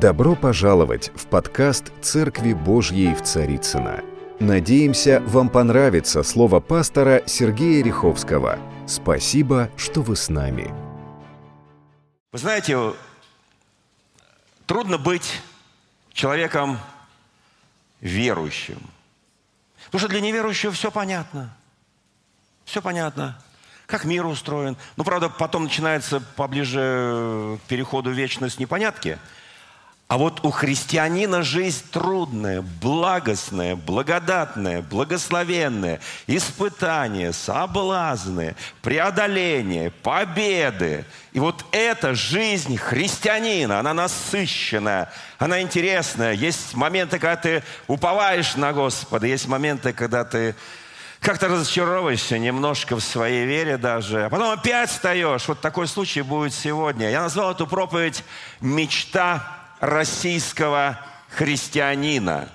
Добро пожаловать в подкаст «Церкви Божьей в Царицына. Надеемся, вам понравится слово пастора Сергея Риховского. Спасибо, что вы с нами. Вы знаете, трудно быть человеком верующим. Потому что для неверующего все понятно. Все понятно как мир устроен. Ну, правда, потом начинается поближе к переходу в вечность непонятки. А вот у христианина жизнь трудная, благостная, благодатная, благословенная, испытания, соблазны, преодоление, победы. И вот эта жизнь христианина, она насыщенная, она интересная. Есть моменты, когда ты уповаешь на Господа, есть моменты, когда ты как-то разочаровываешься немножко в своей вере даже, а потом опять встаешь. Вот такой случай будет сегодня. Я назвал эту проповедь «Мечта российского христианина».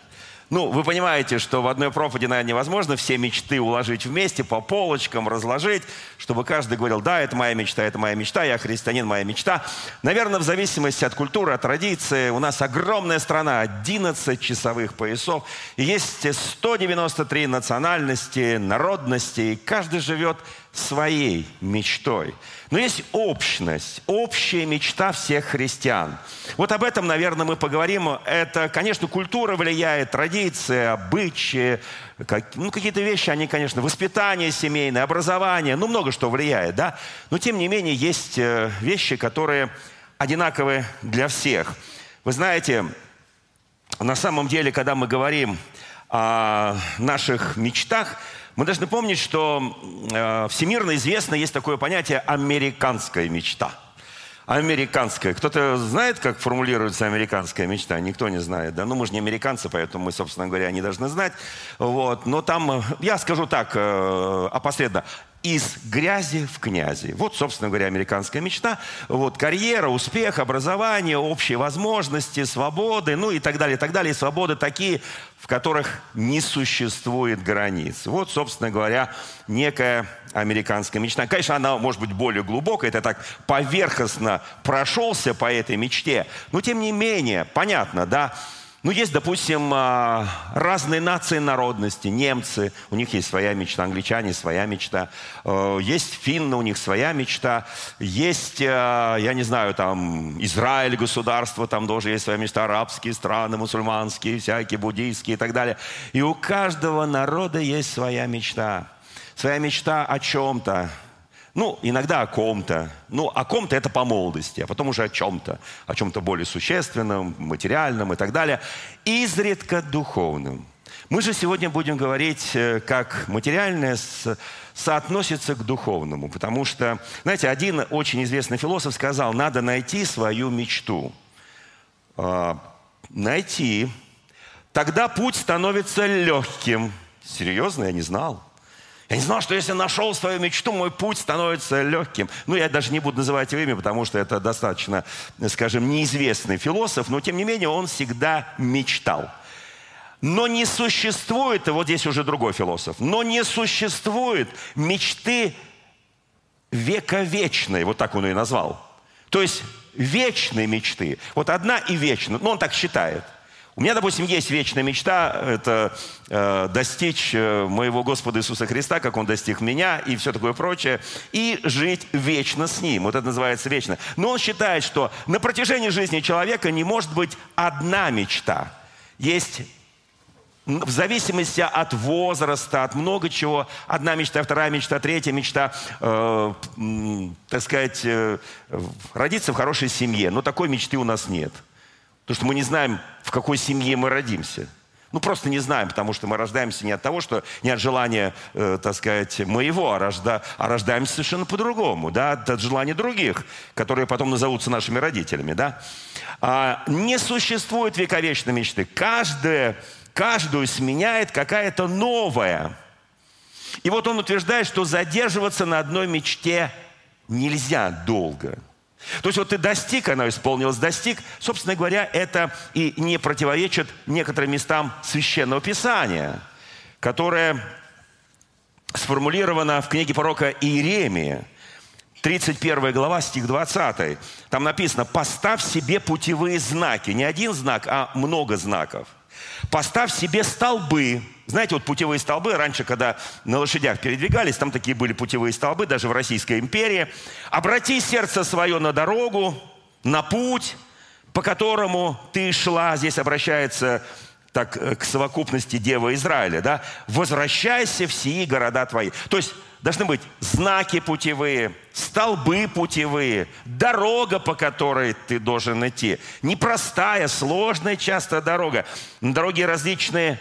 Ну, вы понимаете, что в одной проповеди, наверное, невозможно все мечты уложить вместе, по полочкам разложить, чтобы каждый говорил, да, это моя мечта, это моя мечта, я христианин, моя мечта. Наверное, в зависимости от культуры, от традиции, у нас огромная страна, 11 часовых поясов, и есть 193 национальности, народности, и каждый живет своей мечтой. Но есть общность, общая мечта всех христиан. Вот об этом, наверное, мы поговорим. Это, конечно, культура влияет, традиции, обычаи, как, ну, какие-то вещи, они, конечно, воспитание семейное, образование, ну, много что влияет, да. Но, тем не менее, есть э, вещи, которые одинаковы для всех. Вы знаете, на самом деле, когда мы говорим о наших мечтах, мы должны помнить, что э, всемирно известно есть такое понятие «американская мечта». Американская. Кто-то знает, как формулируется американская мечта? Никто не знает, да? Ну, мы же не американцы, поэтому мы, собственно говоря, не должны знать. Вот. Но там, э, я скажу так, э, опосредованно, из грязи в князи. Вот, собственно говоря, американская мечта. Вот карьера, успех, образование, общие возможности, свободы, ну и так далее, и так далее. И свободы такие, в которых не существует границ. Вот, собственно говоря, некая американская мечта. Конечно, она может быть более глубокая, это так поверхностно прошелся по этой мечте. Но, тем не менее, понятно, да, ну, есть, допустим, а, разные нации народности. Немцы, у них есть своя мечта, англичане своя мечта. Э, есть финны, у них своя мечта. Есть, э, я не знаю, там, Израиль государство, там тоже есть своя мечта. Арабские страны, мусульманские, всякие, буддийские и так далее. И у каждого народа есть своя мечта. Своя мечта о чем-то. Ну, иногда о ком-то. Ну, о ком-то это по молодости, а потом уже о чем-то. О чем-то более существенном, материальном и так далее. Изредка духовным. Мы же сегодня будем говорить, э, как материальное соотносится к духовному. Потому что, знаете, один очень известный философ сказал, надо найти свою мечту. А, найти. Тогда путь становится легким. Серьезно, я не знал. Я не знал, что если нашел свою мечту, мой путь становится легким. Ну, я даже не буду называть его имя, потому что это достаточно, скажем, неизвестный философ, но тем не менее он всегда мечтал. Но не существует, и вот здесь уже другой философ, но не существует мечты вековечной, вот так он ее назвал. То есть вечной мечты. Вот одна и вечная. Ну, он так считает. У меня, допустим, есть вечная мечта, это э, достичь э, моего Господа Иисуса Христа, как Он достиг меня и все такое прочее, и жить вечно с Ним. Вот это называется вечно. Но он считает, что на протяжении жизни человека не может быть одна мечта. Есть в зависимости от возраста, от много чего. Одна мечта, вторая мечта, третья мечта, э, так сказать, э, родиться в хорошей семье. Но такой мечты у нас нет. Потому что мы не знаем, в какой семье мы родимся. Ну, просто не знаем, потому что мы рождаемся не от того, что не от желания, э, так сказать, моего, а, рожда, а рождаемся совершенно по-другому, да, от желания других, которые потом назовутся нашими родителями, да. А, не существует вековечной мечты. Каждая, каждую сменяет какая-то новая. И вот он утверждает, что задерживаться на одной мечте нельзя долго – то есть вот ты достиг, она исполнилась, достиг. Собственно говоря, это и не противоречит некоторым местам Священного Писания, которое сформулировано в книге пророка Иеремия. 31 глава, стих 20. Там написано, поставь себе путевые знаки. Не один знак, а много знаков. Поставь себе столбы. Знаете, вот путевые столбы, раньше, когда на лошадях передвигались, там такие были путевые столбы, даже в Российской империи. Обрати сердце свое на дорогу, на путь, по которому ты шла. Здесь обращается так э, к совокупности Дева Израиля, да? Возвращайся в сии города твои. То есть должны быть знаки путевые, столбы путевые, дорога, по которой ты должен идти. Непростая, сложная часто дорога. На дороге различные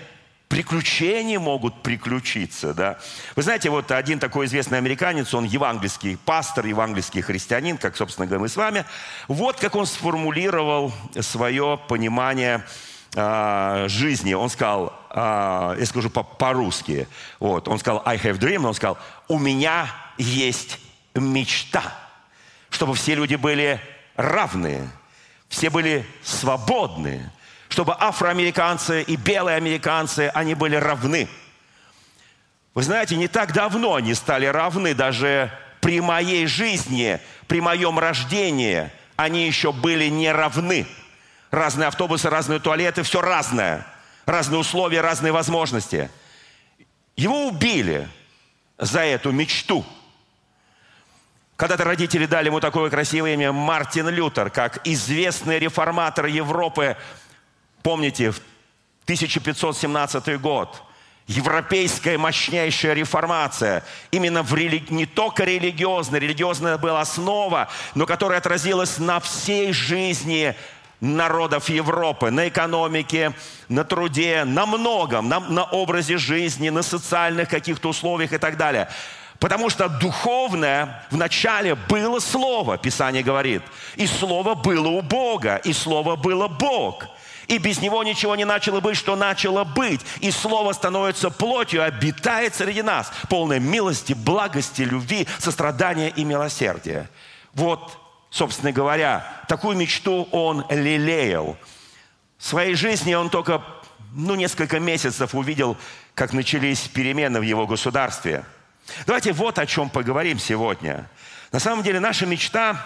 приключения могут приключиться, да. Вы знаете, вот один такой известный американец, он евангельский пастор, евангельский христианин, как, собственно говоря, мы с вами. Вот как он сформулировал свое понимание а, жизни, он сказал, а, я скажу по-русски, вот, он сказал, I have dream, он сказал, у меня есть мечта, чтобы все люди были равные, все были свободные, чтобы афроамериканцы и белые американцы, они были равны. Вы знаете, не так давно они стали равны, даже при моей жизни, при моем рождении, они еще были не равны. Разные автобусы, разные туалеты, все разное. Разные условия, разные возможности. Его убили за эту мечту. Когда-то родители дали ему такое красивое имя Мартин Лютер, как известный реформатор Европы. Помните, в 1517 год европейская мощнейшая реформация, именно в рели... не только религиозная, религиозная была основа, но которая отразилась на всей жизни народов Европы, на экономике, на труде, на многом, на, на образе жизни, на социальных каких-то условиях и так далее. Потому что духовное вначале было Слово, Писание говорит. И Слово было у Бога, и Слово было Бог. И без него ничего не начало быть, что начало быть. И Слово становится плотью, обитает среди нас, полной милости, благости, любви, сострадания и милосердия. Вот собственно говоря, такую мечту он лелеял. В своей жизни он только ну, несколько месяцев увидел, как начались перемены в его государстве. Давайте вот о чем поговорим сегодня. На самом деле наша мечта,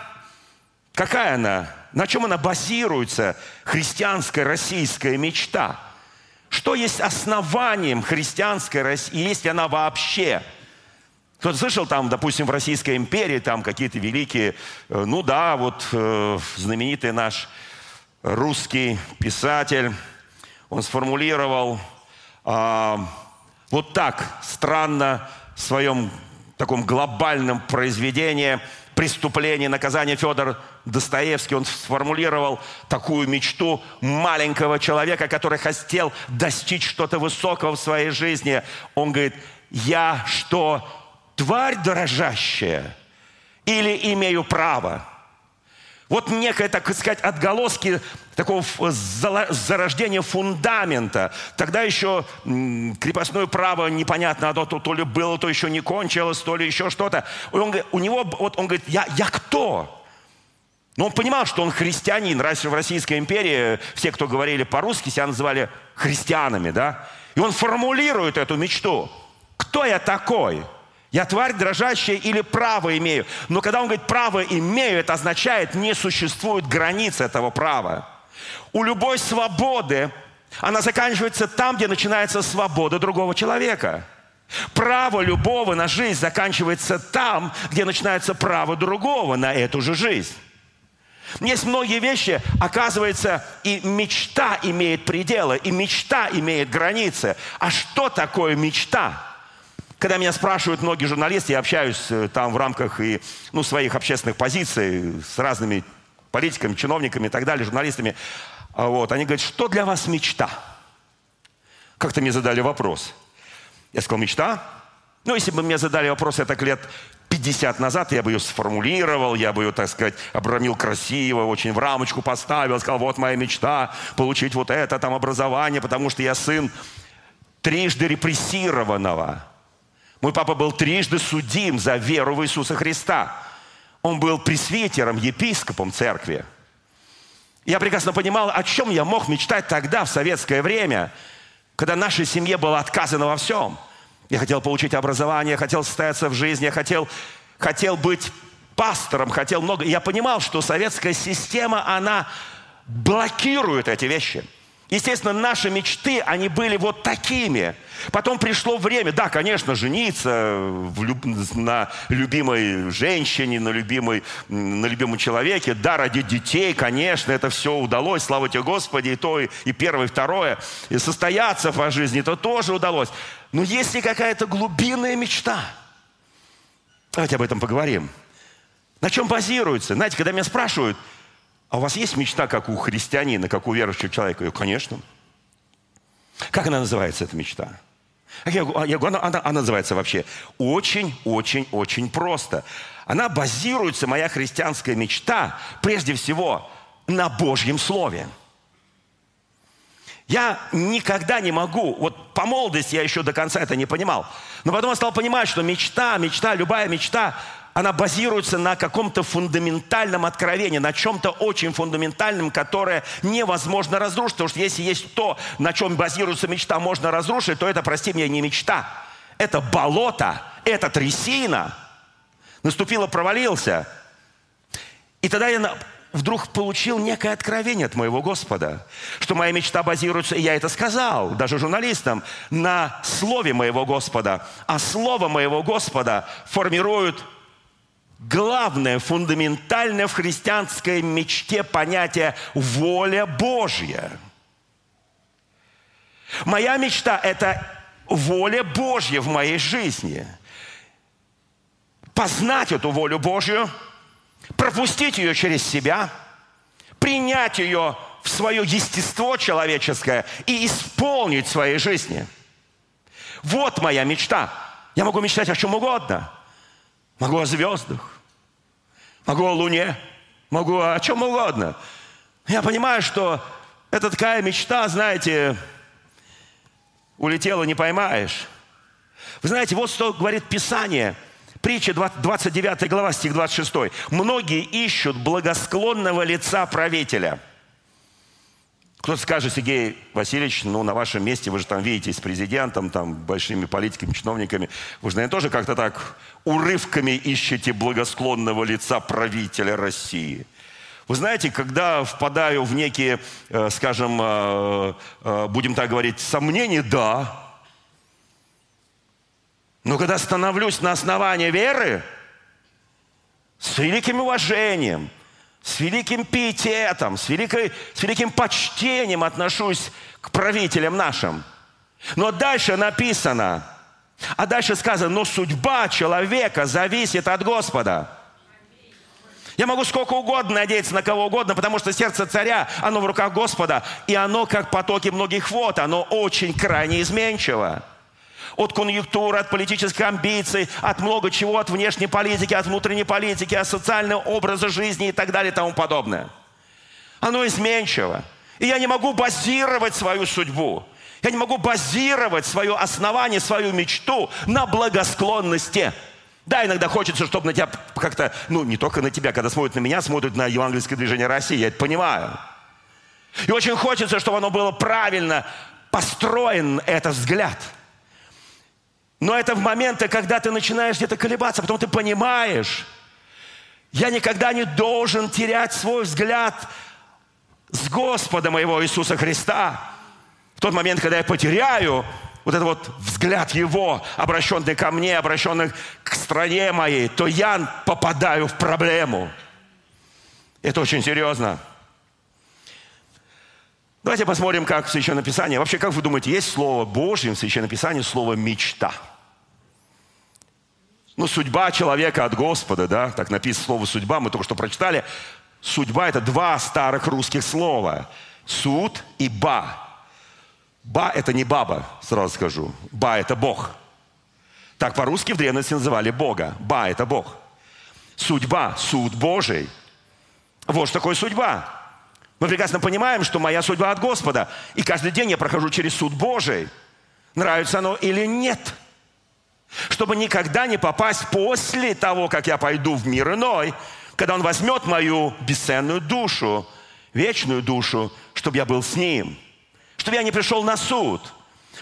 какая она? На чем она базируется? Христианская российская мечта. Что есть основанием христианской России? Есть ли она вообще? Кто-то слышал там, допустим, в Российской империи там какие-то великие, э, ну да, вот э, знаменитый наш русский писатель, он сформулировал э, вот так странно в своем таком глобальном произведении «Преступление, наказание» Федор Достоевский, он сформулировал такую мечту маленького человека, который хотел достичь что-то высокого в своей жизни. Он говорит, я что, тварь дрожащая или имею право? Вот некое, так сказать, отголоски такого зарождения фундамента. Тогда еще крепостное право непонятно, оно то, то ли было, то еще не кончилось, то ли еще что-то. Он, у него, вот он говорит, я, я кто? Но он понимал, что он христианин. Раньше в Российской империи все, кто говорили по-русски, себя называли христианами, да? И он формулирует эту мечту. Кто я такой? Я тварь дрожащая или право имею. Но когда он говорит право имею, это означает, не существует границ этого права. У любой свободы она заканчивается там, где начинается свобода другого человека. Право любого на жизнь заканчивается там, где начинается право другого на эту же жизнь. Есть многие вещи, оказывается, и мечта имеет пределы, и мечта имеет границы. А что такое мечта? Когда меня спрашивают многие журналисты, я общаюсь э, там в рамках и, ну, своих общественных позиций с разными политиками, чиновниками и так далее, журналистами. А вот, они говорят, что для вас мечта? Как-то мне задали вопрос. Я сказал, мечта? Ну, если бы мне задали вопрос, я так лет 50 назад, я бы ее сформулировал, я бы ее, так сказать, обрамил красиво, очень в рамочку поставил, сказал, вот моя мечта, получить вот это там образование, потому что я сын трижды репрессированного. Мой папа был трижды судим за веру в Иисуса Христа. Он был пресвитером, епископом церкви. Я прекрасно понимал, о чем я мог мечтать тогда, в советское время, когда нашей семье было отказано во всем. Я хотел получить образование, хотел состояться в жизни, я хотел, хотел быть пастором, хотел много. Я понимал, что советская система, она блокирует эти вещи. Естественно, наши мечты, они были вот такими. Потом пришло время, да, конечно, жениться люб... на любимой женщине, на, любимой, на любимом человеке, да, родить детей, конечно, это все удалось, слава тебе Господи, и то, и, и первое, и второе. И состояться по жизни, это тоже удалось. Но есть ли какая-то глубинная мечта? Давайте об этом поговорим. На чем базируется? Знаете, когда меня спрашивают – а у вас есть мечта, как у христианина, как у верующего человека? Я говорю, конечно. Как она называется, эта мечта? Я говорю, я говорю она, она, она называется вообще очень-очень-очень просто. Она базируется, моя христианская мечта, прежде всего, на Божьем Слове. Я никогда не могу, вот по молодости я еще до конца это не понимал, но потом я стал понимать, что мечта, мечта, любая мечта, она базируется на каком-то фундаментальном откровении, на чем-то очень фундаментальном, которое невозможно разрушить. Потому что если есть то, на чем базируется мечта, можно разрушить, то это, прости меня, не мечта. Это болото, это трясина. Наступило, провалился. И тогда я вдруг получил некое откровение от моего Господа, что моя мечта базируется, и я это сказал, даже журналистам, на слове моего Господа. А слово моего Господа формирует главное, фундаментальное в христианской мечте понятие «воля Божья». Моя мечта – это воля Божья в моей жизни. Познать эту волю Божью, пропустить ее через себя, принять ее в свое естество человеческое и исполнить в своей жизни. Вот моя мечта. Я могу мечтать о чем угодно – Могу о звездах, могу о Луне, могу о чем угодно. Я понимаю, что это такая мечта, знаете, улетела, не поймаешь. Вы знаете, вот что говорит Писание. Притча 29 глава, стих 26. «Многие ищут благосклонного лица правителя». Кто-то скажет, Сергей Васильевич, ну, на вашем месте вы же там видите с президентом, там, большими политиками, чиновниками. Вы же, наверное, тоже как-то так урывками ищете благосклонного лица правителя России. Вы знаете, когда впадаю в некие, э, скажем, э, э, будем так говорить, сомнения, да. Но когда становлюсь на основании веры, с великим уважением – с великим пиететом, с, великой, с великим почтением отношусь к правителям нашим. Но дальше написано, а дальше сказано, но судьба человека зависит от Господа. Я могу сколько угодно надеяться на кого угодно, потому что сердце царя, оно в руках Господа, и оно, как потоки многих вод, оно очень крайне изменчиво от конъюнктуры, от политических амбиций, от много чего, от внешней политики, от внутренней политики, от социального образа жизни и так далее и тому подобное. Оно изменчиво. И я не могу базировать свою судьбу. Я не могу базировать свое основание, свою мечту на благосклонности. Да, иногда хочется, чтобы на тебя как-то, ну, не только на тебя, когда смотрят на меня, смотрят на евангельское движение России, я это понимаю. И очень хочется, чтобы оно было правильно построен, этот взгляд – но это в моменты, когда ты начинаешь где-то колебаться, потом ты понимаешь, я никогда не должен терять свой взгляд с Господа моего Иисуса Христа. В тот момент, когда я потеряю вот этот вот взгляд Его, обращенный ко мне, обращенный к стране моей, то я попадаю в проблему. Это очень серьезно. Давайте посмотрим, как в Священном Писании. Вообще, как вы думаете, есть слово Божье в Священном Писании, слово «мечта»? Ну, судьба человека от Господа, да, так написано слово «судьба», мы только что прочитали. Судьба – это два старых русских слова. Суд и ба. Ба – это не баба, сразу скажу. Ба – это Бог. Так по-русски в древности называли Бога. Ба – это Бог. Судьба, суд Божий. Вот что такое судьба. Мы прекрасно понимаем, что моя судьба от Господа. И каждый день я прохожу через суд Божий. Нравится оно или нет – чтобы никогда не попасть после того, как я пойду в мир иной, когда Он возьмет мою бесценную душу, вечную душу, чтобы я был с Ним, чтобы я не пришел на суд.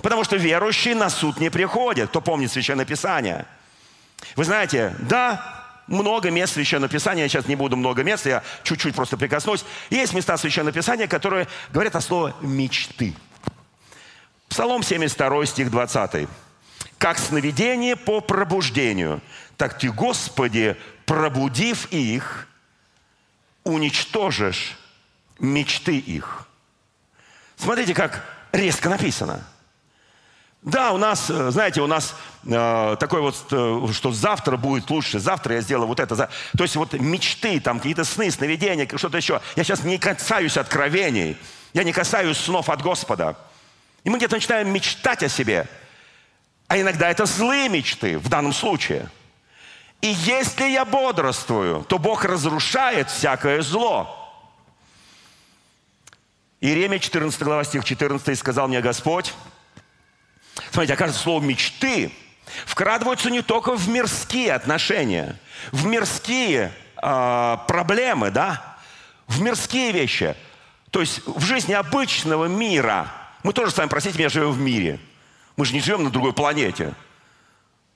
Потому что верующие на суд не приходят. Кто помнит Священное Писание? Вы знаете, да, много мест Священного Писания, я сейчас не буду много мест, я чуть-чуть просто прикоснусь. Есть места Священного Писания, которые говорят о слове «мечты». Псалом 72, стих 20. «Как сновидение по пробуждению, так ты, Господи, пробудив их, уничтожишь мечты их». Смотрите, как резко написано – да, у нас, э, знаете, у нас э, такой вот, э, что завтра будет лучше, завтра я сделаю вот это. То есть вот мечты, там какие-то сны, сновидения, что-то еще. Я сейчас не касаюсь откровений, я не касаюсь снов от Господа. И мы где-то начинаем мечтать о себе. А иногда это злые мечты в данном случае. И если я бодрствую, то Бог разрушает всякое зло. Иеремия 14 глава, стих 14, сказал мне Господь, Смотрите, оказывается, слово «мечты» вкрадываются не только в мирские отношения, в мирские э, проблемы, да, в мирские вещи. То есть в жизни обычного мира. Мы тоже с вами, простите меня, живем в мире. Мы же не живем на другой планете.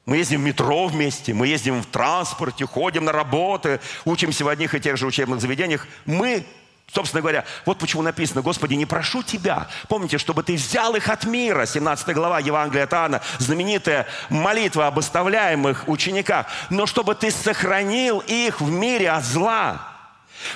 Мы ездим в метро вместе, мы ездим в транспорте, ходим на работы, учимся в одних и тех же учебных заведениях. Мы Собственно говоря, вот почему написано, Господи, не прошу Тебя. Помните, чтобы Ты взял их от мира. 17 глава Евангелия от Иоанна, знаменитая молитва об оставляемых учениках. Но чтобы Ты сохранил их в мире от зла.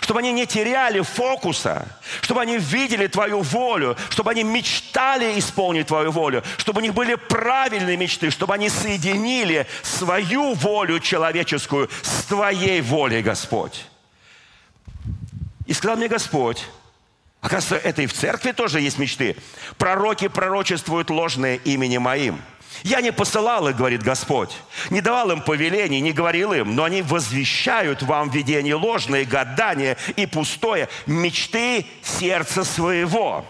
Чтобы они не теряли фокуса, чтобы они видели Твою волю, чтобы они мечтали исполнить Твою волю, чтобы у них были правильные мечты, чтобы они соединили свою волю человеческую с Твоей волей, Господь. И сказал мне Господь, оказывается, это и в церкви тоже есть мечты. Пророки пророчествуют ложное имени моим. Я не посылал их, говорит Господь, не давал им повелений, не говорил им, но они возвещают вам видение ложное, гадание и пустое, мечты сердца своего.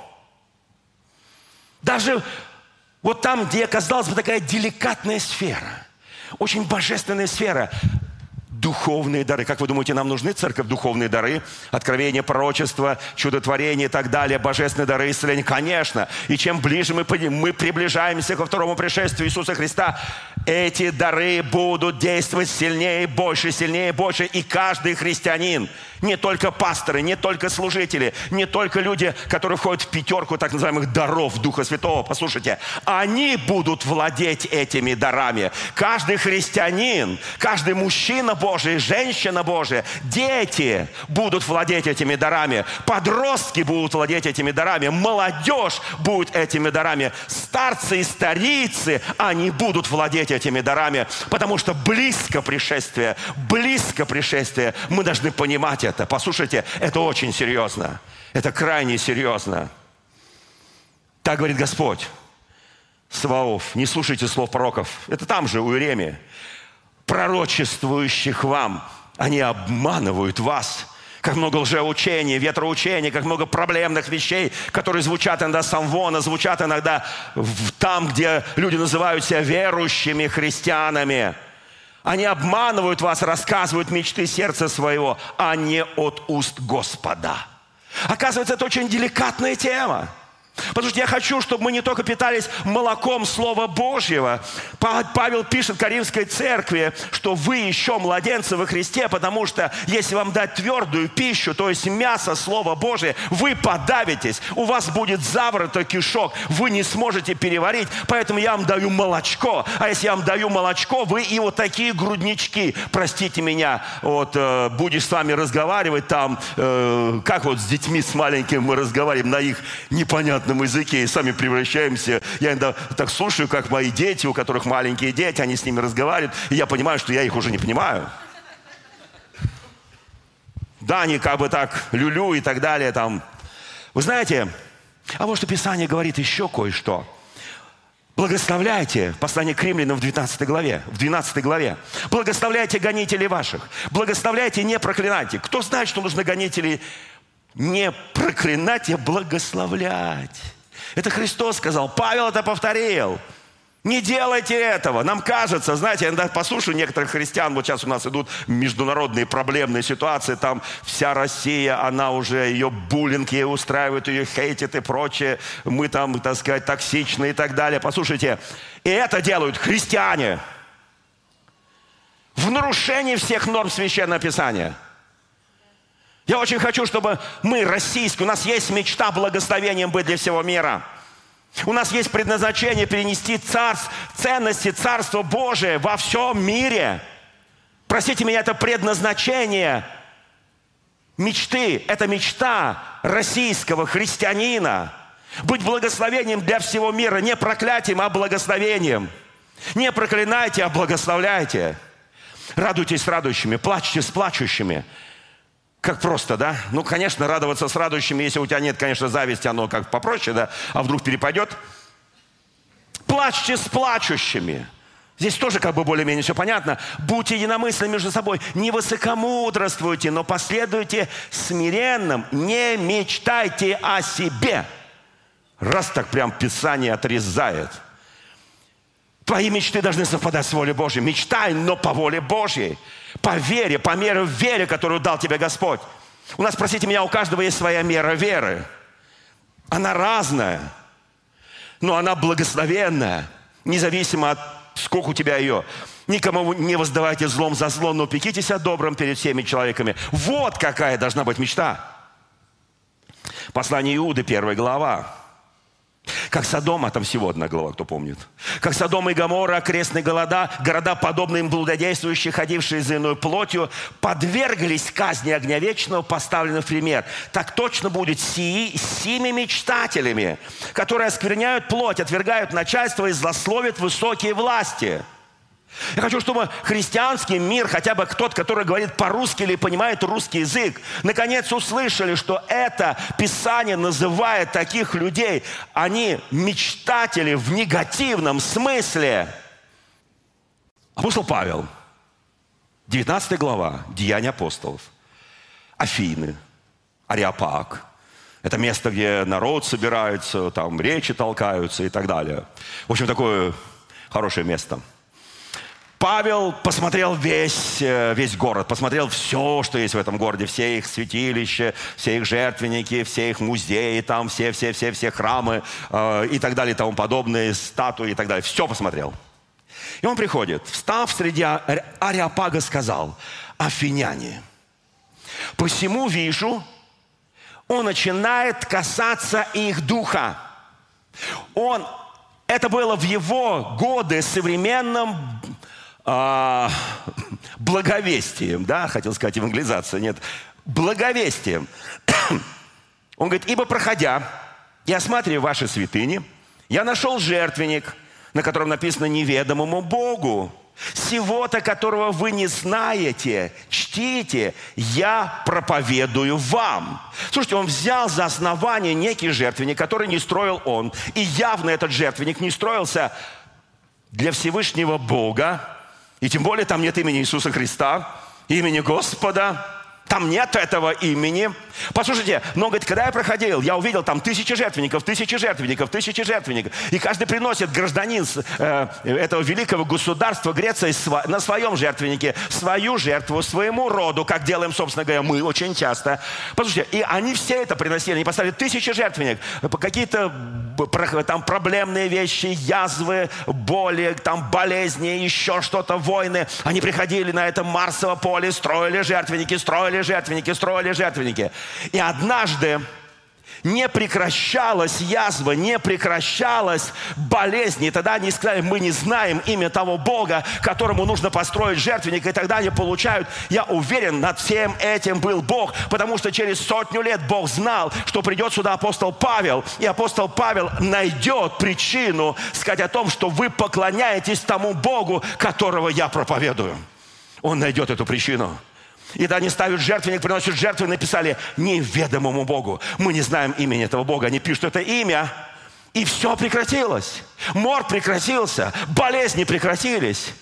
Даже вот там, где, казалось бы, такая деликатная сфера, очень божественная сфера, духовные дары. Как вы думаете, нам нужны церковь духовные дары? Откровение, пророчество, чудотворение и так далее, божественные дары, исцеления? Конечно. И чем ближе мы, мы приближаемся ко второму пришествию Иисуса Христа, эти дары будут действовать сильнее, больше, сильнее, больше. И каждый христианин, не только пасторы, не только служители, не только люди, которые входят в пятерку так называемых даров Духа Святого, послушайте, они будут владеть этими дарами. Каждый христианин, каждый мужчина Божий, женщина Божия, дети будут владеть этими дарами, подростки будут владеть этими дарами, молодежь будет этими дарами, старцы и старицы, они будут владеть этими дарами, потому что близко пришествие, близко пришествие, мы должны понимать это. Послушайте, это очень серьезно, это крайне серьезно. Так говорит Господь. Саваоф, не слушайте слов пророков. Это там же, у Иеремии. Пророчествующих вам. Они обманывают вас как много лжеучений, ветроучений, как много проблемных вещей, которые звучат иногда с самвона, звучат иногда в, там, где люди называют себя верующими христианами. Они обманывают вас, рассказывают мечты сердца своего, а не от уст Господа. Оказывается, это очень деликатная тема. Потому что я хочу, чтобы мы не только питались молоком Слова Божьего. Павел пишет Каримской церкви, что вы еще младенцы во Христе, потому что если вам дать твердую пищу, то есть мясо Слова Божие, вы подавитесь, у вас будет завороток кишок, вы не сможете переварить, поэтому я вам даю молочко. А если я вам даю молочко, вы и вот такие груднички, простите меня, вот э, будешь с вами разговаривать там, э, как вот с детьми с маленькими мы разговариваем на их непонятном непонятном языке и сами превращаемся. Я иногда так слушаю, как мои дети, у которых маленькие дети, они с ними разговаривают, и я понимаю, что я их уже не понимаю. Да, они как бы так люлю и так далее там. Вы знаете, а что Писание говорит еще кое-что. Благословляйте, послание к римлянам в 19 главе, в 12 главе. Благословляйте гонителей ваших. Благословляйте, не проклинайте. Кто знает, что нужно гонителей не проклинать, а благословлять. Это Христос сказал, Павел это повторил. Не делайте этого. Нам кажется, знаете, я иногда послушаю некоторых христиан, вот сейчас у нас идут международные проблемные ситуации, там вся Россия, она уже, ее буллинг ей устраивает, ее хейтит и прочее, мы там, так сказать, токсичны и так далее. Послушайте, и это делают христиане. в нарушении всех норм Священного Писания. Я очень хочу, чтобы мы, российские, у нас есть мечта благословением быть для всего мира. У нас есть предназначение перенести царств, ценности Царства Божия во всем мире. Простите меня, это предназначение мечты, это мечта российского христианина. Быть благословением для всего мира, не проклятием, а благословением. Не проклинайте, а благословляйте. Радуйтесь с радующими, плачьте с плачущими. Как просто, да? Ну, конечно, радоваться с радующими, если у тебя нет, конечно, зависти, оно как попроще, да? А вдруг перепадет? Плачьте с плачущими. Здесь тоже как бы более-менее все понятно. Будьте единомысленны между собой. Не высокомудрствуйте, но последуйте смиренным. Не мечтайте о себе. Раз так прям Писание отрезает – Твои мечты должны совпадать с волей Божьей. Мечтай, но по воле Божьей. По вере, по мере веры, которую дал тебе Господь. У нас, простите меня, у каждого есть своя мера веры. Она разная, но она благословенная, независимо от сколько у тебя ее. Никому не воздавайте злом за зло, но пекитесь о добром перед всеми человеками. Вот какая должна быть мечта. Послание Иуды, первая глава. Как Содома, там всего одна глава, кто помнит. Как Содом и Гамора, окрестные города, города, подобные им блудодействующие, ходившие за иной плотью, подверглись казни огня вечного, поставлены в пример. Так точно будет сии, сими мечтателями, которые оскверняют плоть, отвергают начальство и злословят высокие власти – я хочу, чтобы христианский мир, хотя бы тот, который говорит по-русски или понимает русский язык, наконец услышали, что это Писание называет таких людей, они мечтатели в негативном смысле. Апостол Павел, 19 глава, Деяния апостолов, Афины, Ариапаг, это место, где народ собирается, там речи толкаются и так далее. В общем, такое хорошее место – Павел посмотрел весь, э, весь город, посмотрел все, что есть в этом городе, все их святилища, все их жертвенники, все их музеи, там все, все, все, все храмы э, и так далее, и тому подобные, статуи и так далее. Все посмотрел. И он приходит, встав среди Ариапага, сказал, афиняне, посему вижу, он начинает касаться их духа. Он, это было в его годы современном а, благовестием, да, хотел сказать евангелизация, нет, благовестием. Он говорит, ибо проходя и осматривая ваши святыни, я нашел жертвенник, на котором написано неведомому Богу. Сего-то, которого вы не знаете, чтите, я проповедую вам. Слушайте, он взял за основание некий жертвенник, который не строил он. И явно этот жертвенник не строился для Всевышнего Бога, и тем более там нет имени Иисуса Христа, имени Господа. Там нет этого имени. Послушайте, но, говорит, когда я проходил, я увидел там тысячи жертвенников, тысячи жертвенников, тысячи жертвенников. И каждый приносит гражданин э, этого великого государства Греции на своем жертвеннике свою жертву своему роду, как делаем, собственно говоря, мы очень часто. Послушайте, и они все это приносили, они поставили тысячи жертвенник, какие-то там проблемные вещи, язвы, боли, там болезни, еще что-то, войны. Они приходили на это Марсово поле, строили жертвенники, строили жертвенники, строили жертвенники. И однажды не прекращалась язва, не прекращалась болезнь. И тогда они сказали, мы не знаем имя того Бога, которому нужно построить жертвенник. И тогда они получают, я уверен, над всем этим был Бог, потому что через сотню лет Бог знал, что придет сюда апостол Павел, и апостол Павел найдет причину сказать о том, что вы поклоняетесь тому Богу, которого я проповедую. Он найдет эту причину. И тогда они ставят жертвенник, приносят жертву и написали неведомому Богу. Мы не знаем имени этого Бога. Они пишут это имя, и все прекратилось. Мор прекратился, болезни прекратились.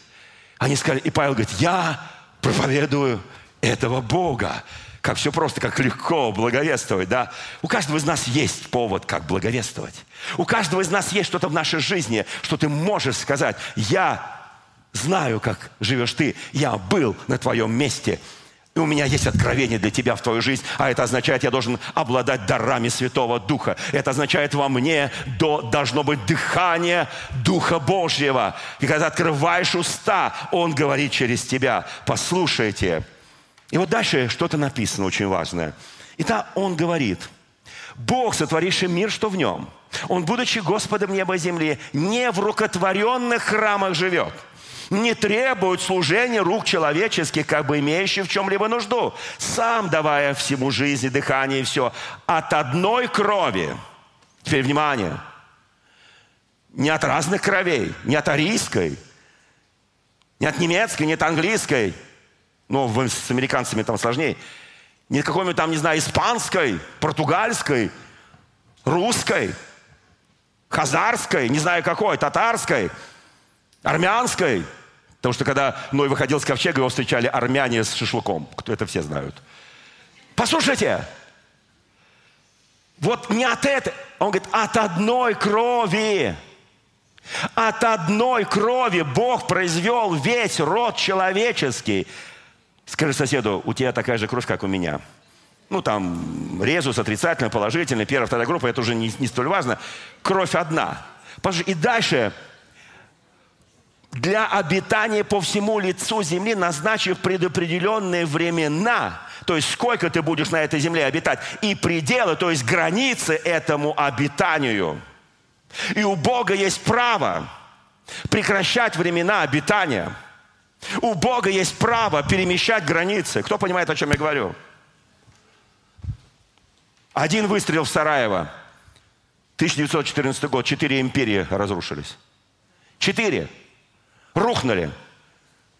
Они сказали, и Павел говорит, я проповедую этого Бога. Как все просто, как легко благовествовать, да? У каждого из нас есть повод, как благовествовать. У каждого из нас есть что-то в нашей жизни, что ты можешь сказать, я знаю, как живешь ты, я был на твоем месте, И у меня есть откровение для тебя в твою жизнь, а это означает, я должен обладать дарами Святого Духа. Это означает, во мне до, должно быть дыхание Духа Божьего. И когда открываешь уста, Он говорит через тебя. Послушайте. И вот дальше что-то написано очень важное. Итак, Он говорит, Бог, сотворивший мир, что в нем, Он, будучи Господом неба и земли, не в рукотворенных храмах живет – не требует служения рук человеческих, как бы имеющих в чем-либо нужду, сам давая всему жизни, дыхание и все, от одной крови. Теперь внимание. Не от разных кровей, не от арийской, не от немецкой, не от английской. Ну, с американцами там сложнее. Не от какой-нибудь там, не знаю, испанской, португальской, русской, хазарской, не знаю какой, татарской, армянской – Потому что когда Ной выходил с ковчега, его встречали армяне с шашлыком. Это все знают. Послушайте, вот не от этой, он говорит, от одной крови. От одной крови Бог произвел весь род человеческий. Скажи соседу, у тебя такая же кровь, как у меня. Ну, там, резус, отрицательный, положительный, первая, вторая группа, это уже не, не столь важно. Кровь одна. И дальше для обитания по всему лицу земли, назначив предопределенные времена, то есть сколько ты будешь на этой земле обитать, и пределы, то есть границы этому обитанию. И у Бога есть право прекращать времена обитания. У Бога есть право перемещать границы. Кто понимает, о чем я говорю? Один выстрел в Сараево. 1914 год. Четыре империи разрушились. Четыре рухнули.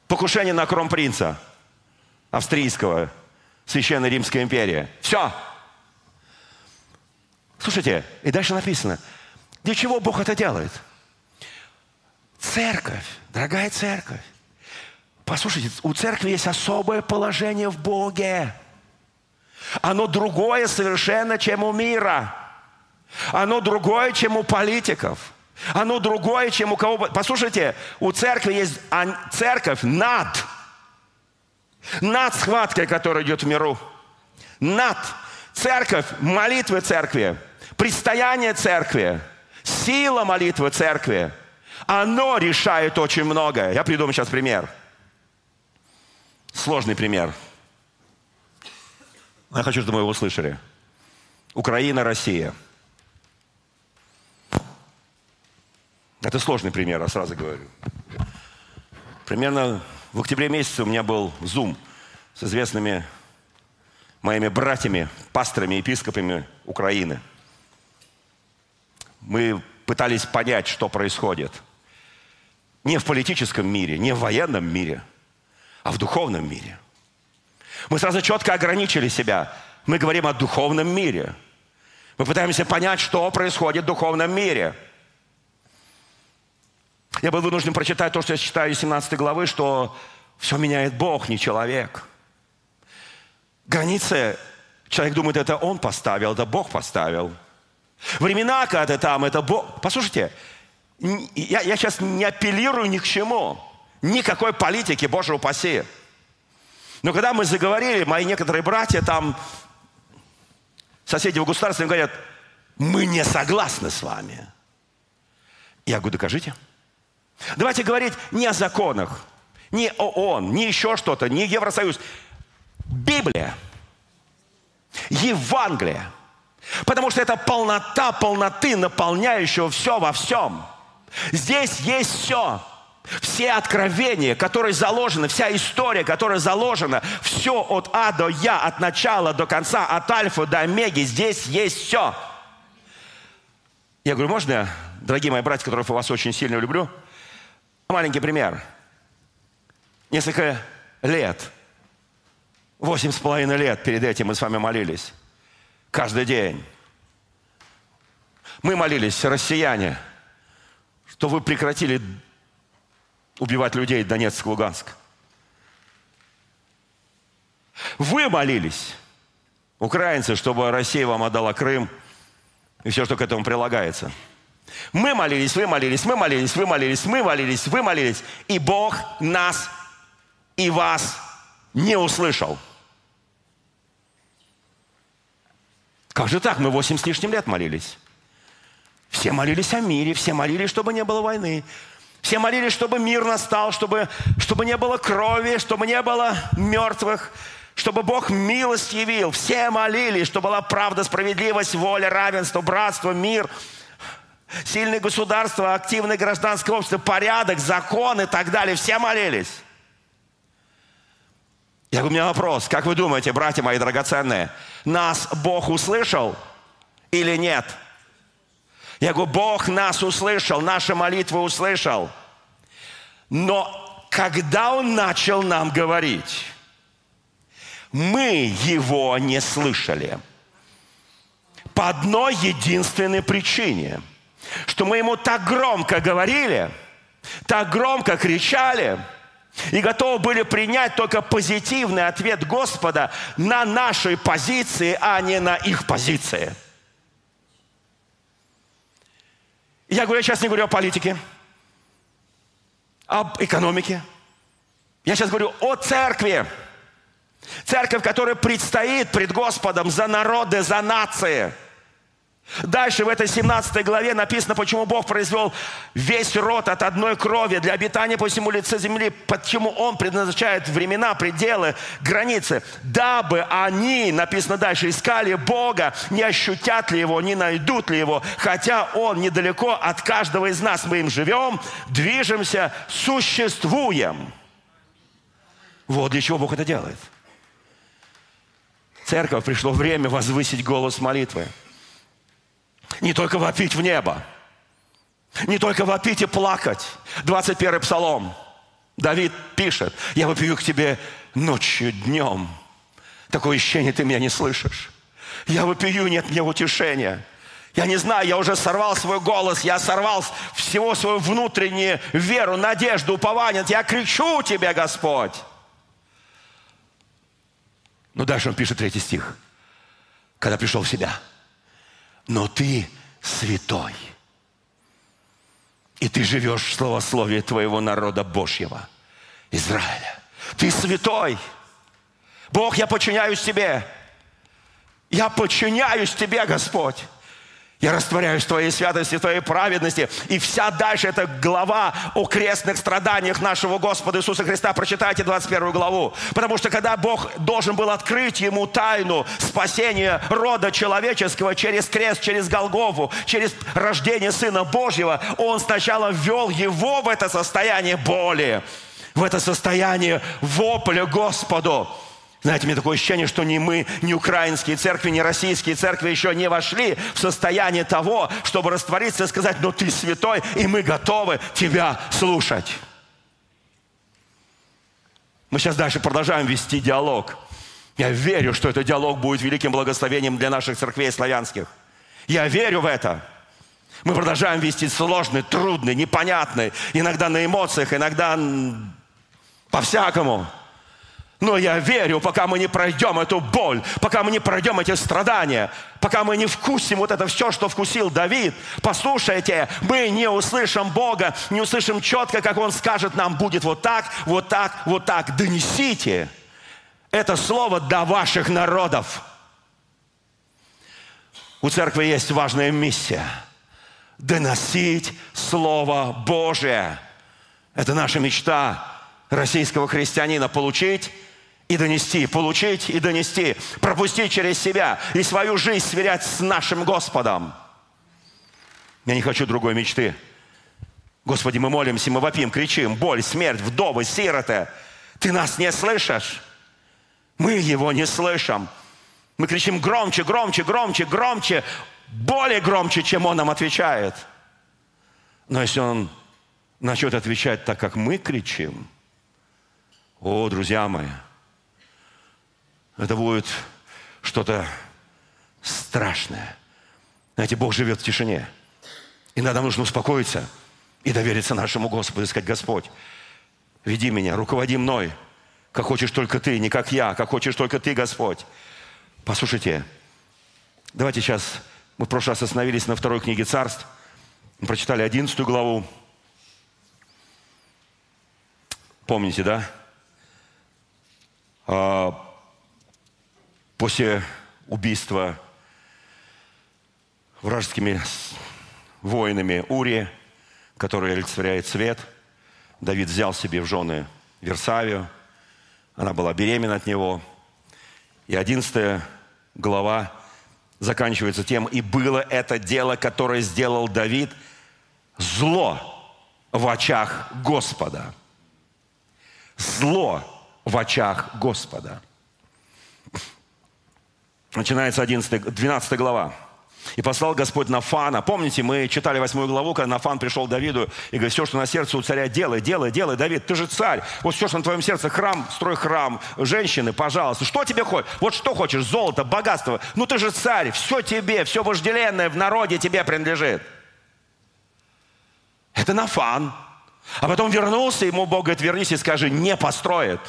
Покушение на кромпринца австрийского, Священной Римской империи. Все. Слушайте, и дальше написано, для чего Бог это делает? Церковь, дорогая церковь. Послушайте, у церкви есть особое положение в Боге. Оно другое совершенно, чем у мира. Оно другое, чем у политиков. Оно другое, чем у кого... Послушайте, у церкви есть церковь над. Над схваткой, которая идет в миру. Над. Церковь, молитвы церкви, предстояние церкви, сила молитвы церкви. Оно решает очень многое. Я придумаю сейчас пример. Сложный пример. Я хочу, чтобы вы его услышали. Украина, Россия – Это сложный пример, я сразу говорю. Примерно в октябре месяце у меня был зум с известными моими братьями, пасторами, епископами Украины. Мы пытались понять, что происходит. Не в политическом мире, не в военном мире, а в духовном мире. Мы сразу четко ограничили себя. Мы говорим о духовном мире. Мы пытаемся понять, что происходит в духовном мире – я был вынужден прочитать то, что я читаю из 17 главы, что все меняет Бог, не человек. Границы, человек думает, это он поставил, это Бог поставил. Времена, когда там, это Бог. Послушайте, я, я сейчас не апеллирую ни к чему. Никакой политики, Боже упаси. Но когда мы заговорили, мои некоторые братья там, соседи в государстве, говорят, мы не согласны с вами. Я говорю, докажите. Давайте говорить не о законах, не ООН, не еще что-то, не Евросоюз. Библия, Евангелие. Потому что это полнота полноты, наполняющего все во всем. Здесь есть все. Все откровения, которые заложены, вся история, которая заложена, все от А до Я, от начала до конца, от альфа до омеги, здесь есть все. Я говорю, можно, дорогие мои братья, которых я вас очень сильно люблю, Маленький пример. Несколько лет, восемь с половиной лет перед этим мы с вами молились. Каждый день. Мы молились, россияне, что вы прекратили убивать людей Донецк, Луганск. Вы молились, украинцы, чтобы Россия вам отдала Крым и все, что к этому прилагается – мы молились, вы молились, мы молились, вы молились, мы молились, вы молились. И Бог нас и вас не услышал. Как же так? Мы восемь с лишним лет молились. Все молились о мире, все молились, чтобы не было войны. Все молились, чтобы мир настал, чтобы, чтобы не было крови, чтобы не было мертвых, чтобы Бог милость явил. Все молились, чтобы была правда, справедливость, воля, равенство, братство, мир – сильное государство, активное гражданское общество, порядок, закон и так далее. Все молились. Я, у меня вопрос. Как вы думаете, братья мои драгоценные, нас Бог услышал или нет? Я говорю, Бог нас услышал, наши молитвы услышал. Но когда Он начал нам говорить, мы Его не слышали. По одной единственной причине, что мы Ему так громко говорили, так громко кричали – и готовы были принять только позитивный ответ Господа на нашей позиции, а не на их позиции. Я говорю, я сейчас не говорю о политике, об экономике. Я сейчас говорю о церкви. Церковь, которая предстоит пред Господом за народы, за нации – Дальше в этой 17 главе написано, почему Бог произвел весь род от одной крови для обитания по всему лице земли, почему Он предназначает времена, пределы, границы, дабы они, написано дальше, искали Бога, не ощутят ли Его, не найдут ли Его, хотя Он недалеко от каждого из нас. Мы им живем, движемся, существуем. Вот для чего Бог это делает. Церковь, пришло время возвысить голос молитвы – не только вопить в небо, не только вопить и плакать. 21 псалом. Давид пишет, я вопию к тебе ночью, днем. Такое ощущение, ты меня не слышишь. Я вопию, нет мне утешения. Я не знаю, я уже сорвал свой голос, я сорвал всего свою внутреннюю веру, надежду, упование. Я кричу тебе, Господь. Но дальше он пишет третий стих. Когда пришел в себя – но ты святой. И ты живешь в словословии твоего народа Божьего, Израиля. Ты святой. Бог, я подчиняюсь тебе. Я подчиняюсь тебе, Господь. Я растворяюсь в Твоей святости, в Твоей праведности. И вся дальше эта глава о крестных страданиях нашего Господа Иисуса Христа. Прочитайте 21 главу. Потому что когда Бог должен был открыть ему тайну спасения рода человеческого через крест, через Голгову, через рождение Сына Божьего, Он сначала ввел его в это состояние боли, в это состояние вопля Господу. Знаете, мне такое ощущение, что ни мы, ни украинские церкви, ни российские церкви еще не вошли в состояние того, чтобы раствориться и сказать, ну ты святой, и мы готовы тебя слушать. Мы сейчас дальше продолжаем вести диалог. Я верю, что этот диалог будет великим благословением для наших церквей славянских. Я верю в это. Мы продолжаем вести сложный, трудный, непонятный, иногда на эмоциях, иногда по-всякому. Но я верю, пока мы не пройдем эту боль, пока мы не пройдем эти страдания, пока мы не вкусим вот это все, что вкусил Давид, послушайте, мы не услышим Бога, не услышим четко, как Он скажет нам, будет вот так, вот так, вот так. Донесите это слово до ваших народов. У церкви есть важная миссия – доносить Слово Божие. Это наша мечта российского христианина – получить и донести, получить и донести, пропустить через себя и свою жизнь сверять с нашим Господом. Я не хочу другой мечты. Господи, мы молимся, мы вопим, кричим, боль, смерть, вдовы, сироты. Ты нас не слышишь. Мы его не слышим. Мы кричим громче, громче, громче, громче, более громче, чем он нам отвечает. Но если он начнет отвечать так, как мы кричим, о, друзья мои, это будет что-то страшное. Знаете, Бог живет в тишине. Иногда нужно успокоиться и довериться нашему Господу и сказать, Господь, веди меня, руководи мной, как хочешь только ты, не как я, как хочешь только ты, Господь. Послушайте, давайте сейчас, мы в прошлый раз остановились на второй книге царств, мы прочитали одиннадцатую главу. Помните, да? После убийства вражескими воинами Ури, который олицетворяет свет. Давид взял себе в жены Версавию. Она была беременна от него. И одиннадцатая глава заканчивается тем, «И было это дело, которое сделал Давид, зло в очах Господа». Зло в очах Господа. Начинается 11, 12 глава. И послал Господь Нафана. Помните, мы читали восьмую главу, когда Нафан пришел к Давиду и говорит, все, что на сердце у царя, делай, делай, делай, Давид, ты же царь. Вот все, что на твоем сердце, храм, строй храм, женщины, пожалуйста. Что тебе хочешь? Вот что хочешь? Золото, богатство. Ну ты же царь, все тебе, все вожделенное в народе тебе принадлежит. Это Нафан. А потом вернулся, ему Бог говорит, вернись и скажи, не построит.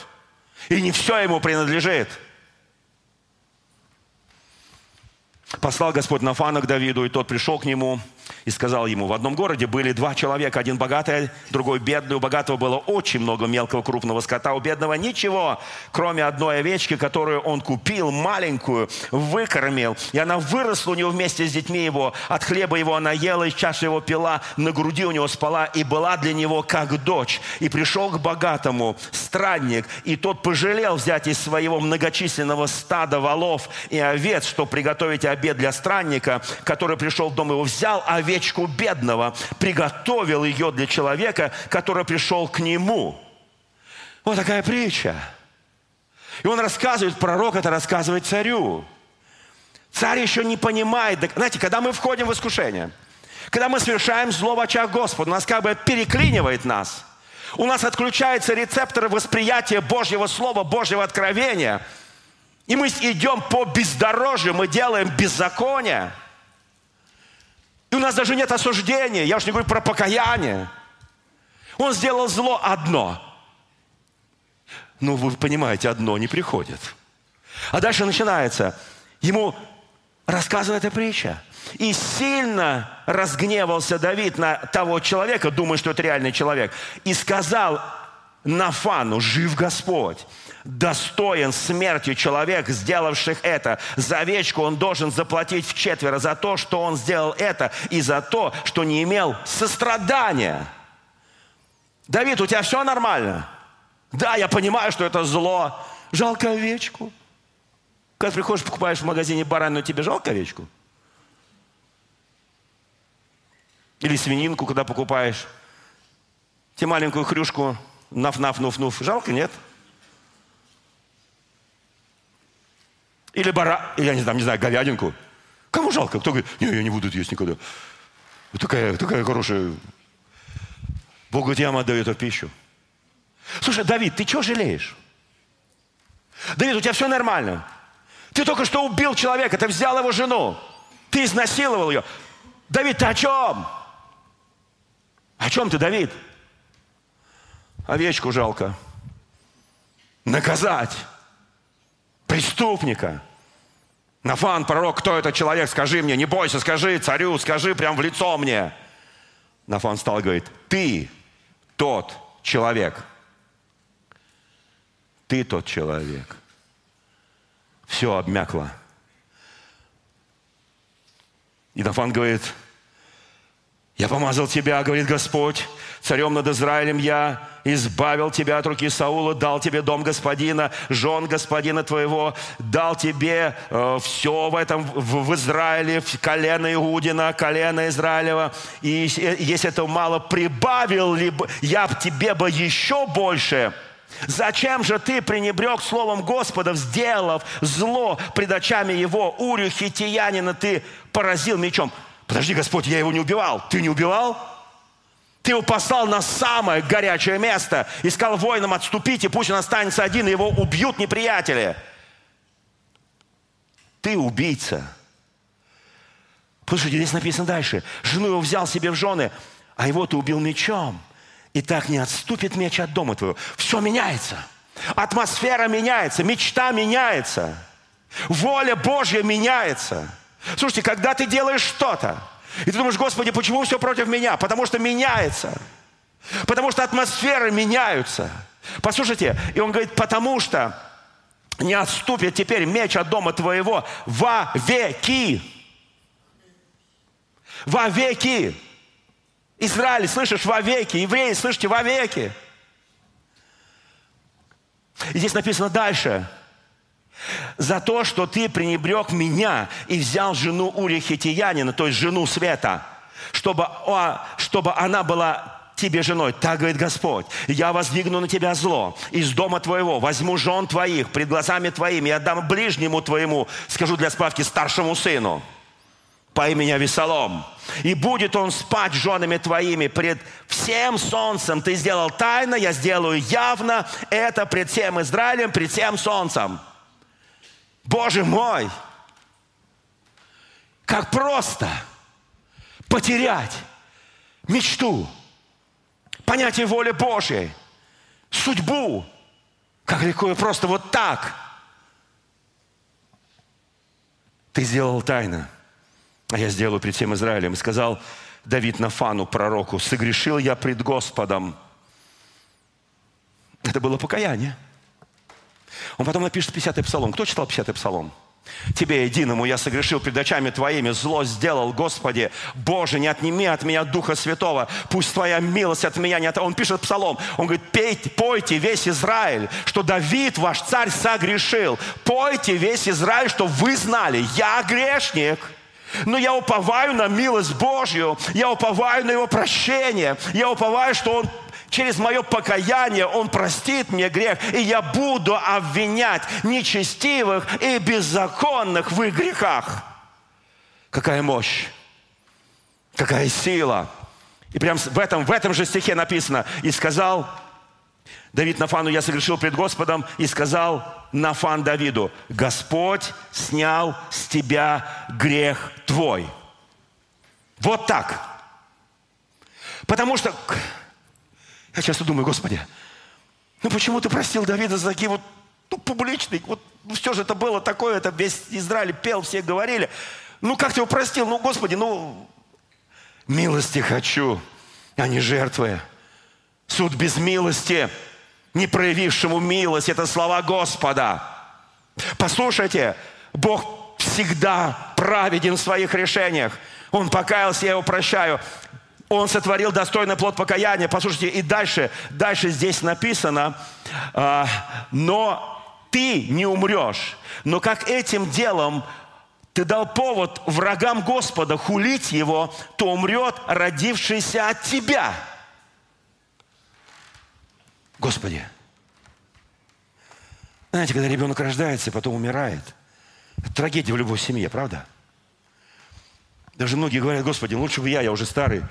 И не все ему принадлежит. Послал Господь Нафана к Давиду, и тот пришел к нему и сказал ему, в одном городе были два человека, один богатый, другой бедный. У богатого было очень много мелкого крупного скота, у бедного ничего, кроме одной овечки, которую он купил, маленькую, выкормил. И она выросла у него вместе с детьми его. От хлеба его она ела, из чаши его пила, на груди у него спала и была для него как дочь. И пришел к богатому странник, и тот пожалел взять из своего многочисленного стада волов и овец, чтобы приготовить обед для странника, который пришел в дом его, взял овечку бедного, приготовил ее для человека, который пришел к нему. Вот такая притча. И он рассказывает, пророк это рассказывает царю. Царь еще не понимает. Знаете, когда мы входим в искушение, когда мы совершаем зло в очах Господа, нас как бы переклинивает нас. У нас отключаются рецепторы восприятия Божьего Слова, Божьего откровения. И мы идем по бездорожью, мы делаем беззаконие – и у нас даже нет осуждения. Я уж не говорю про покаяние. Он сделал зло одно. Ну, вы понимаете, одно не приходит. А дальше начинается. Ему рассказана эта притча. И сильно разгневался Давид на того человека, думая, что это реальный человек, и сказал Нафану, жив Господь достоин смерти человек, сделавших это. За овечку он должен заплатить в четверо за то, что он сделал это, и за то, что не имел сострадания. Давид, у тебя все нормально? Да, я понимаю, что это зло. Жалко овечку. Когда приходишь, покупаешь в магазине баранину, тебе жалко овечку? Или свининку, когда покупаешь. Тебе маленькую хрюшку, наф-наф-нуф-нуф. Жалко, нет? Или бара, я не знаю, не знаю, говядинку. Кому жалко? Кто говорит, не, я не буду это есть никогда. Вот такая, такая хорошая. Бог говорит, я вам отдаю эту пищу. Слушай, Давид, ты что жалеешь? Давид, у тебя все нормально. Ты только что убил человека, ты взял его жену. Ты изнасиловал ее. Давид, ты о чем? О чем ты, Давид? Овечку жалко. Наказать преступника. Нафан, пророк, кто этот человек, скажи мне, не бойся, скажи царю, скажи прям в лицо мне. Нафан стал и говорит, ты тот человек. Ты тот человек. Все обмякло. И Нафан говорит, я помазал тебя, говорит Господь, царем над Израилем я, избавил тебя от руки Саула, дал тебе дом господина, жен господина твоего, дал тебе э, все в этом, в, в Израиле, в колено Иудина, колено Израилева. И если этого мало, прибавил ли бы, я тебе бы еще больше Зачем же ты пренебрег словом Господа, сделав зло пред очами его, Урю хитиянина ты поразил мечом? Подожди, Господь, я его не убивал. Ты не убивал? Ты его послал на самое горячее место и сказал воинам отступите, пусть он останется один, и его убьют неприятели. Ты убийца. Послушайте, здесь написано дальше. Жену его взял себе в жены, а его ты убил мечом. И так не отступит меч от дома твоего. Все меняется. Атмосфера меняется, мечта меняется. Воля Божья меняется. Слушайте, когда ты делаешь что-то, и ты думаешь, Господи, почему все против меня? Потому что меняется. Потому что атмосферы меняются. Послушайте, и он говорит, потому что не отступит теперь меч от дома твоего во веки. Вовеки. Израиль, слышишь, вовеки. Евреи, слышите, вовеки. И здесь написано дальше. За то, что ты пренебрег меня и взял жену Ури Хитиянина, то есть жену Света, чтобы, чтобы она была тебе женой. Так говорит Господь. Я воздвигну на тебя зло из дома твоего, возьму жен твоих пред глазами твоими и отдам ближнему твоему, скажу для справки, старшему сыну по имени Авесолом. И будет он спать с женами твоими пред всем солнцем. Ты сделал тайно, я сделаю явно это пред всем Израилем, пред всем солнцем. Боже мой! Как просто потерять мечту, понятие воли Божьей, судьбу, как легко и просто вот так. Ты сделал тайно – а я сделаю пред всем Израилем. И сказал Давид Нафану, пророку, согрешил я пред Господом. Это было покаяние. Он потом напишет 50-й псалом. Кто читал 50-й псалом? Тебе единому я согрешил пред очами Твоими, зло сделал, Господи. Боже, не отними от меня Духа Святого, пусть Твоя милость от меня не от... Он пишет псалом, он говорит, пейте, пойте весь Израиль, что Давид, ваш царь, согрешил. Пойте весь Израиль, что вы знали, я грешник. Но я уповаю на милость Божью, я уповаю на Его прощение, я уповаю, что Он через мое покаяние Он простит мне грех, и я буду обвинять нечестивых и беззаконных в их грехах. Какая мощь, какая сила. И прям в этом, в этом же стихе написано, и сказал Давид Нафану, я согрешил пред Господом, и сказал Нафан Давиду, Господь снял с тебя грех твой. Вот так. Потому что я часто думаю, Господи, ну почему ты простил Давида за такие вот ну, публичные, вот ну, все же это было такое, это весь Израиль пел, все говорили. Ну как ты его простил? Ну, Господи, ну милости хочу, а не жертвы. Суд без милости – не проявившему милость. Это слова Господа. Послушайте, Бог всегда праведен в своих решениях. Он покаялся, я его прощаю. Он сотворил достойный плод покаяния. Послушайте, и дальше, дальше здесь написано, э, но ты не умрешь. Но как этим делом ты дал повод врагам Господа хулить его, то умрет родившийся от тебя. Господи, знаете, когда ребенок рождается и потом умирает, это трагедия в любой семье, правда? Даже многие говорят, Господи, лучше бы я, я уже старый.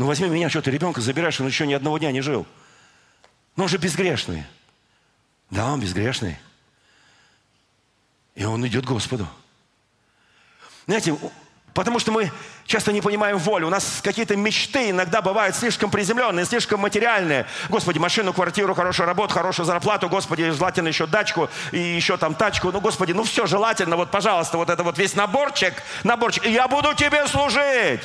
Ну возьми меня, что ты ребенка забираешь, он еще ни одного дня не жил. Но он же безгрешный. Да, он безгрешный. И он идет к Господу. Знаете, Потому что мы часто не понимаем волю. У нас какие-то мечты иногда бывают слишком приземленные, слишком материальные. Господи, машину, квартиру, хорошую работу, хорошую зарплату. Господи, желательно еще дачку и еще там тачку. Ну, Господи, ну все желательно. Вот, пожалуйста, вот это вот весь наборчик, наборчик. И я буду тебе служить.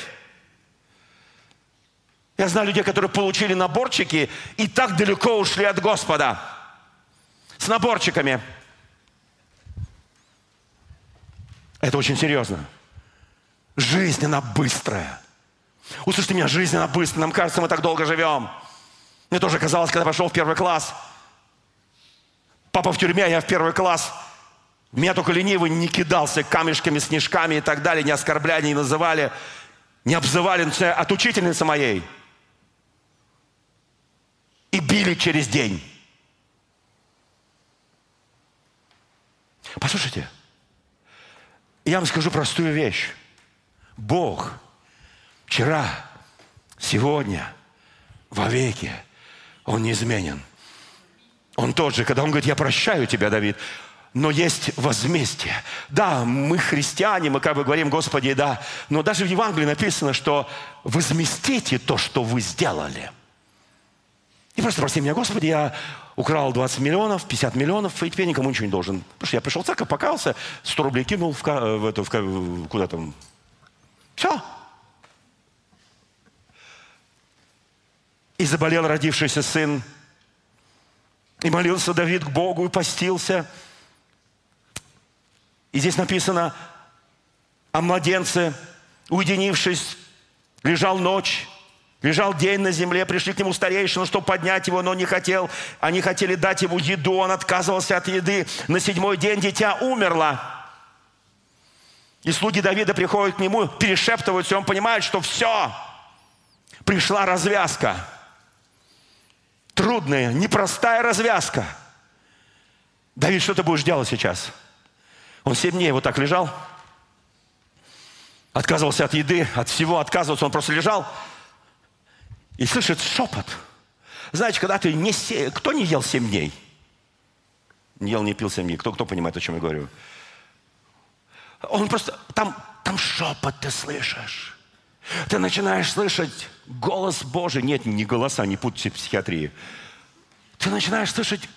Я знаю людей, которые получили наборчики и так далеко ушли от Господа. С наборчиками. Это очень серьезно. Жизнь, она быстрая. Услышьте меня, жизнь, она быстрая. Нам кажется, мы так долго живем. Мне тоже казалось, когда пошел в первый класс. Папа в тюрьме, а я в первый класс. Меня только ленивый не кидался камешками, снежками и так далее, не оскорбляли, не называли, не обзывали от учительницы моей. И били через день. Послушайте, я вам скажу простую вещь. Бог вчера, сегодня, вовеки, Он неизменен. Он тот же, когда Он говорит, я прощаю тебя, Давид, но есть возмездие. Да, мы христиане, мы как бы говорим, Господи, да, но даже в Евангелии написано, что возместите то, что вы сделали. И просто прости меня, Господи, я украл 20 миллионов, 50 миллионов, и теперь никому ничего не должен. Потому что я пришел в церковь, покался, 100 рублей кинул в, в, это, в, куда там, все. И заболел родившийся сын. И молился Давид к Богу и постился. И здесь написано о младенце, уединившись Лежал ночь, лежал день на земле, пришли к нему старейшины, чтобы поднять его, но не хотел. Они хотели дать ему еду, он отказывался от еды. На седьмой день дитя умерло. И слуги Давида приходят к нему, перешептываются, и он понимает, что все, пришла развязка. Трудная, непростая развязка. Давид, что ты будешь делать сейчас? Он семь дней вот так лежал, отказывался от еды, от всего отказывался, он просто лежал и слышит шепот. Знаете, когда ты не... Кто не ел семь дней? Не ел, не пил семь дней. Кто, кто понимает, о чем я говорю? Он просто... Там, там шепот ты слышишь. Ты начинаешь слышать голос Божий. Нет, не голоса, не путайте психиатрии. Ты начинаешь слышать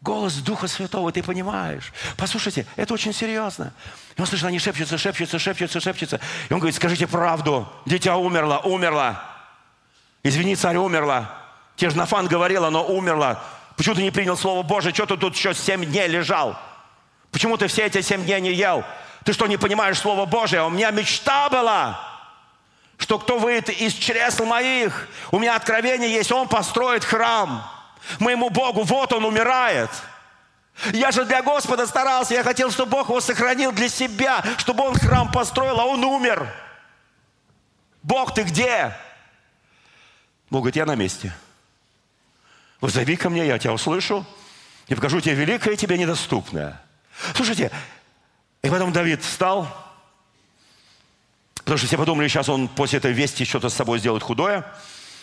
голос Духа Святого, ты понимаешь. Послушайте, это очень серьезно. И он слышит, они шепчутся, шепчутся, шепчутся, шепчутся. И он говорит, скажите правду, дитя умерло, умерло. Извини, царь умерла. Те же Нафан говорил, оно умерло. Почему ты не принял Слово Божие? Что ты тут еще семь дней лежал? Почему ты все эти семь дней не ел? Ты что, не понимаешь Слово Божие? У меня мечта была, что кто выйдет из чресл моих, у меня откровение есть, он построит храм моему Богу. Вот он умирает. Я же для Господа старался, я хотел, чтобы Бог его сохранил для себя, чтобы он храм построил, а он умер. Бог, ты где? Бог говорит, я на месте. Вызови ко мне, я тебя услышу и покажу тебе великое тебе недоступное. Слушайте, и потом Давид встал, потому что все подумали, сейчас он после этой вести что-то с собой сделает худое.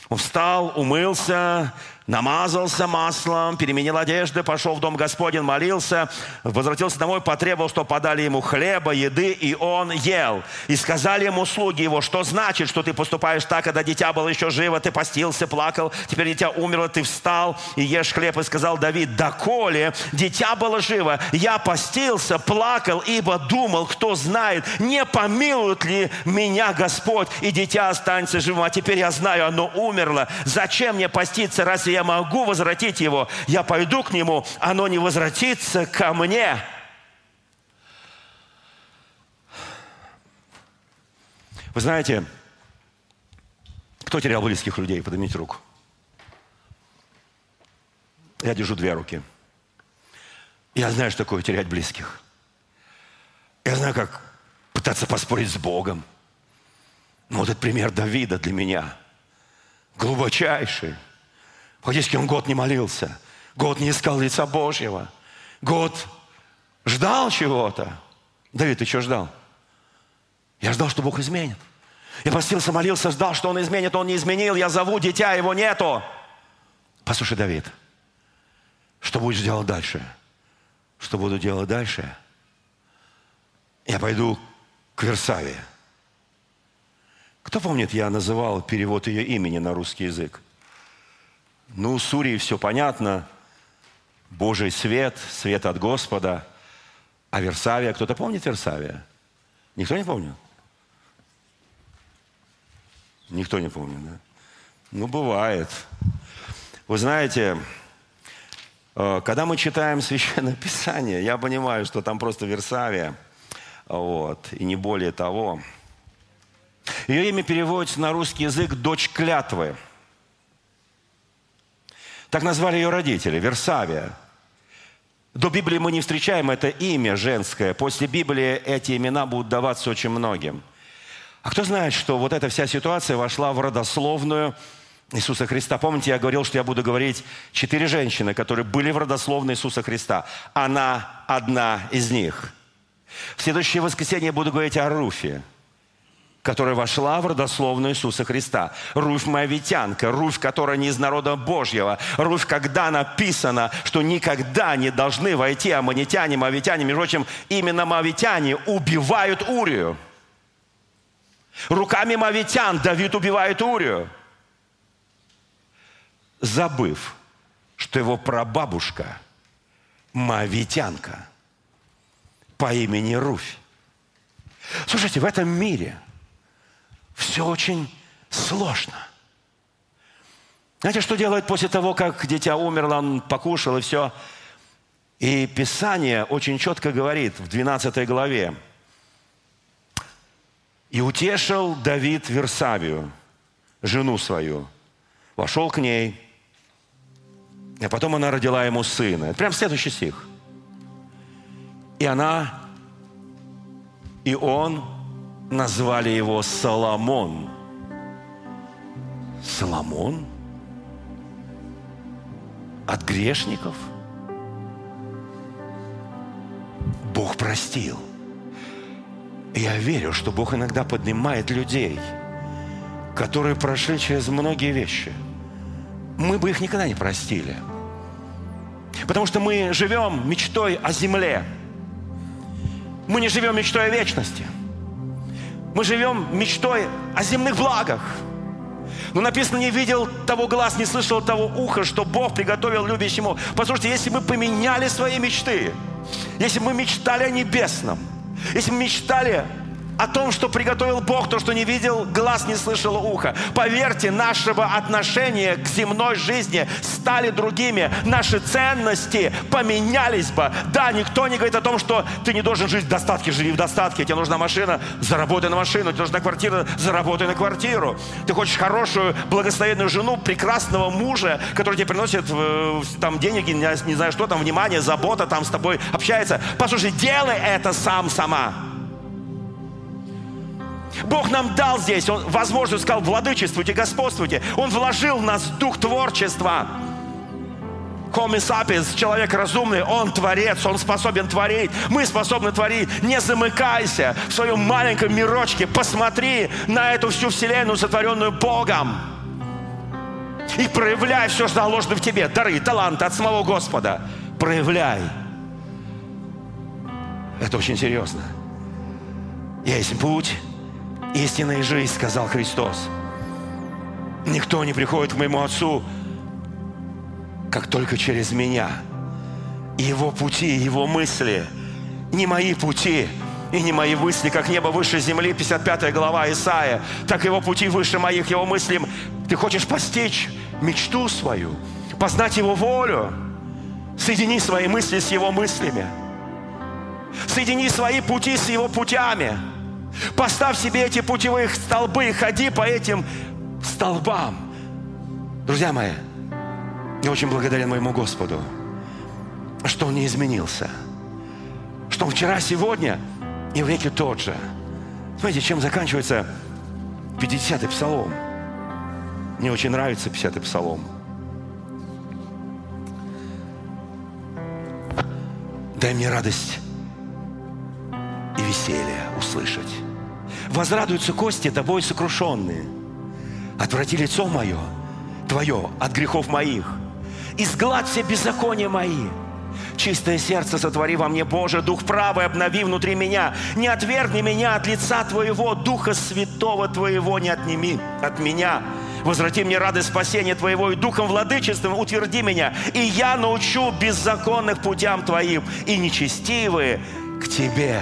Он встал, умылся, намазался маслом, переменил одежды, пошел в дом Господень, молился, возвратился домой, потребовал, что подали ему хлеба, еды, и он ел. И сказали ему слуги его, что значит, что ты поступаешь так, когда дитя было еще живо, ты постился, плакал, теперь дитя умерло, ты встал и ешь хлеб. И сказал Давид, доколе дитя было живо, я постился, плакал, ибо думал, кто знает, не помилует ли меня Господь, и дитя останется живым. А теперь я знаю, оно умерло. Зачем мне поститься, разве я могу возвратить его, я пойду к нему, оно не возвратится ко мне. Вы знаете, кто терял близких людей? Поднимите руку. Я держу две руки. Я знаю, что такое терять близких. Я знаю, как пытаться поспорить с Богом. Но вот этот пример Давида для меня глубочайший – Фактически он год не молился, год не искал лица Божьего, год ждал чего-то. Давид, ты что ждал? Я ждал, что Бог изменит. Я постился, молился, ждал, что Он изменит, Он не изменил. Я зову дитя, его нету. Послушай, Давид, что будешь делать дальше? Что буду делать дальше? Я пойду к Версаве. Кто помнит, я называл перевод ее имени на русский язык? Ну, Сурии все понятно. Божий свет, свет от Господа. А Версавия, кто-то помнит Версавия? Никто не помнит? Никто не помнит, да? Ну, бывает. Вы знаете, э, когда мы читаем Священное Писание, я понимаю, что там просто Версавия, вот, и не более того. Ее имя переводится на русский язык «дочь клятвы». Так назвали ее родители, Версавия. До Библии мы не встречаем это имя женское. После Библии эти имена будут даваться очень многим. А кто знает, что вот эта вся ситуация вошла в родословную Иисуса Христа. Помните, я говорил, что я буду говорить четыре женщины, которые были в родословной Иисуса Христа. Она одна из них. В следующее воскресенье я буду говорить о Руфе которая вошла в родословную Иисуса Христа. Руфь Моавитянка, Руфь, которая не из народа Божьего. Руфь, когда написано, что никогда не должны войти аммонитяне, моавитяне. Между прочим, именно моавитяне убивают Урию. Руками моавитян Давид убивает Урию. Забыв, что его прабабушка моавитянка по имени Руфь. Слушайте, в этом мире – все очень сложно. Знаете, что делает после того, как дитя умерло, он покушал и все? И Писание очень четко говорит в 12 главе. И утешил Давид Версавию, жену свою. Вошел к ней, а потом она родила ему сына. Это прям следующий стих. И она, и он назвали его Соломон. Соломон? От грешников? Бог простил. Я верю, что Бог иногда поднимает людей, которые прошли через многие вещи. Мы бы их никогда не простили. Потому что мы живем мечтой о земле. Мы не живем мечтой о вечности. Мы живем мечтой о земных благах. Но написано, не видел того глаз, не слышал того уха, что Бог приготовил любящему. Послушайте, если мы поменяли свои мечты, если мы мечтали о небесном, если мы мечтали о том, что приготовил Бог, то, что не видел, глаз не слышал ухо. Поверьте, нашего отношения к земной жизни стали другими. Наши ценности поменялись бы. Да, никто не говорит о том, что ты не должен жить в достатке, живи в достатке. Тебе нужна машина, заработай на машину. Тебе нужна квартира, заработай на квартиру. Ты хочешь хорошую, благословенную жену, прекрасного мужа, который тебе приносит э, там деньги, не знаю что там, внимание, забота, там с тобой общается. Послушай, делай это сам, сама. Бог нам дал здесь, Он возможность сказал, владычествуйте, господствуйте. Он вложил в нас дух творчества. Homo sapiens, человек разумный, он творец, он способен творить. Мы способны творить. Не замыкайся в своем маленьком мирочке. Посмотри на эту всю вселенную, сотворенную Богом. И проявляй все, что заложено в тебе. Дары, таланты от самого Господа. Проявляй. Это очень серьезно. Есть путь, истинная жизнь, сказал Христос. Никто не приходит к моему Отцу, как только через меня. Его пути, Его мысли, не мои пути, и не мои мысли, как небо выше земли, 55 глава Исаия, так его пути выше моих, его мыслей. Ты хочешь постичь мечту свою, познать его волю, соедини свои мысли с его мыслями. Соедини свои пути с его путями – Поставь себе эти путевые столбы и ходи по этим столбам. Друзья мои, я очень благодарен моему Господу, что Он не изменился. Что вчера, сегодня и в веке тот же. Смотрите, чем заканчивается 50-й псалом. Мне очень нравится 50-й псалом. Дай мне радость и веселье услышать. Возрадуются кости тобой сокрушенные. Отврати лицо мое, твое, от грехов моих. Изгладь все беззакония мои. Чистое сердце сотвори во мне, Боже, Дух правый обнови внутри меня. Не отвергни меня от лица Твоего, Духа Святого Твоего не отними от меня. Возврати мне радость спасения Твоего и Духом владычеством утверди меня. И я научу беззаконных путям Твоим, и нечестивые к Тебе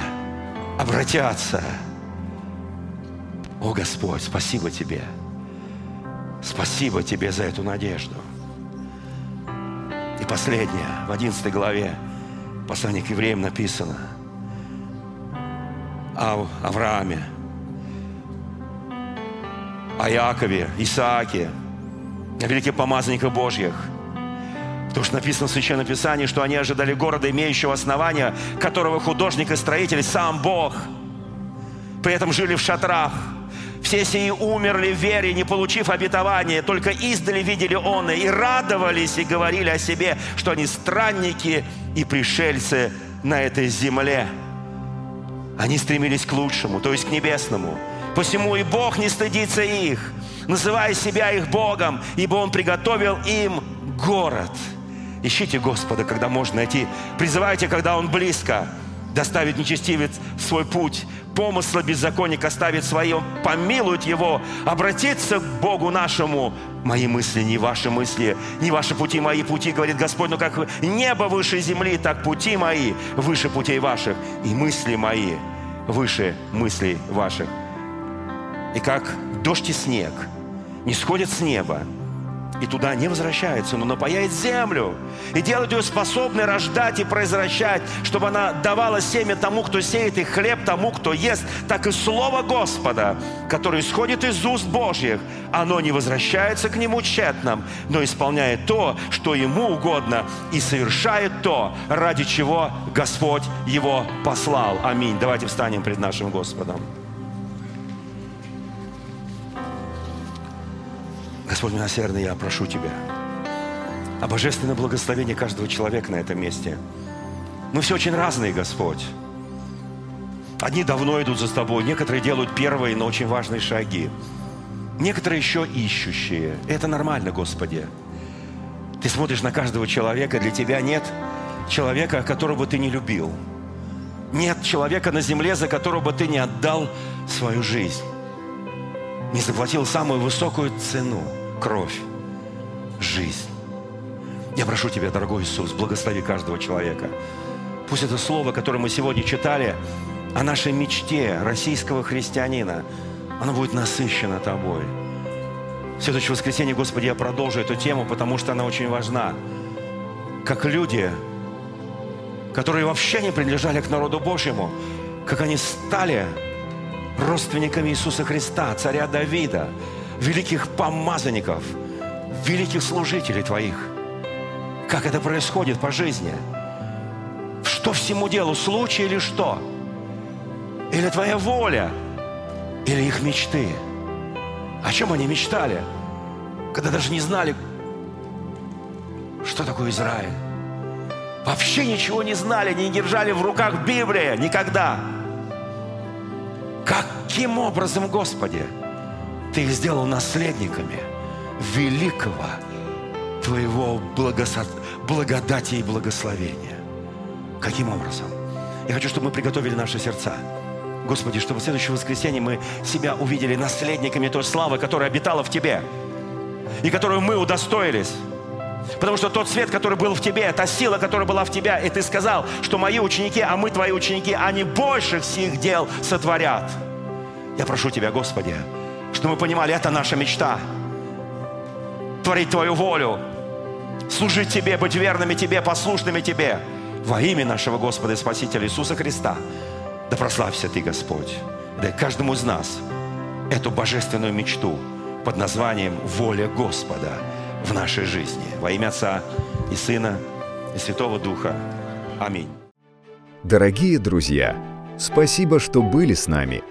обратятся. О Господь, спасибо Тебе. Спасибо Тебе за эту надежду. И последнее, в 11 главе послания к евреям написано о Аврааме, о Якове, Исааке, о великих помазанниках Божьих – Потому что написано в Священном Писании, что они ожидали города, имеющего основания, которого художник и строитель сам Бог. При этом жили в шатрах. Все сии умерли в вере, не получив обетования, только издали видели он и радовались, и говорили о себе, что они странники и пришельцы на этой земле. Они стремились к лучшему, то есть к небесному. Посему и Бог не стыдится их, называя себя их Богом, ибо Он приготовил им город – Ищите Господа, когда можно найти. Призывайте, когда Он близко. Доставит нечестивец свой путь. Помысла беззаконник оставит свои. Помилует его. Обратиться к Богу нашему. Мои мысли не ваши мысли, не ваши пути, мои пути, говорит Господь. Но как небо выше земли, так пути мои выше путей ваших. И мысли мои выше мыслей ваших. И как дождь и снег не сходят с неба, и туда не возвращается, но напаяет землю и делает ее способной рождать и произвращать, чтобы она давала семя тому, кто сеет, и хлеб тому, кто ест, так и Слово Господа, которое исходит из уст Божьих, оно не возвращается к Нему тщетным, но исполняет то, что Ему угодно, и совершает то, ради чего Господь его послал. Аминь. Давайте встанем пред нашим Господом. Господь милосердный, я прошу Тебя о божественном благословении каждого человека на этом месте. Мы все очень разные, Господь. Одни давно идут за Тобой, некоторые делают первые, но очень важные шаги. Некоторые еще ищущие. Это нормально, Господи. Ты смотришь на каждого человека, для Тебя нет человека, которого Ты не любил. Нет человека на земле, за которого бы Ты не отдал свою жизнь. Не заплатил самую высокую цену – кровь, жизнь. Я прошу Тебя, дорогой Иисус, благослови каждого человека. Пусть это слово, которое мы сегодня читали, о нашей мечте российского христианина, оно будет насыщено Тобой. В следующее воскресенье, Господи, я продолжу эту тему, потому что она очень важна. Как люди, которые вообще не принадлежали к народу Божьему, как они стали родственниками Иисуса Христа, царя Давида, великих помазанников, великих служителей Твоих. Как это происходит по жизни? Что всему делу, случай или что? Или Твоя воля? Или их мечты? О чем они мечтали, когда даже не знали, что такое Израиль? Вообще ничего не знали, не держали в руках Библия никогда. Каким образом, Господи? Ты их сделал наследниками великого Твоего благосо... благодати и благословения. Каким образом? Я хочу, чтобы мы приготовили наши сердца. Господи, чтобы в следующее воскресенье мы себя увидели наследниками той славы, которая обитала в Тебе и которую мы удостоились. Потому что тот свет, который был в тебе, та сила, которая была в тебя, и ты сказал, что мои ученики, а мы твои ученики, они больше всех дел сотворят. Я прошу Тебя, Господи, что мы понимали, это наша мечта. Творить Твою волю, служить Тебе, быть верными Тебе, послушными Тебе. Во имя нашего Господа и Спасителя Иисуса Христа. Да прославься Ты, Господь. Дай каждому из нас эту божественную мечту под названием «Воля Господа» в нашей жизни. Во имя Отца и Сына и Святого Духа. Аминь. Дорогие друзья, спасибо, что были с нами –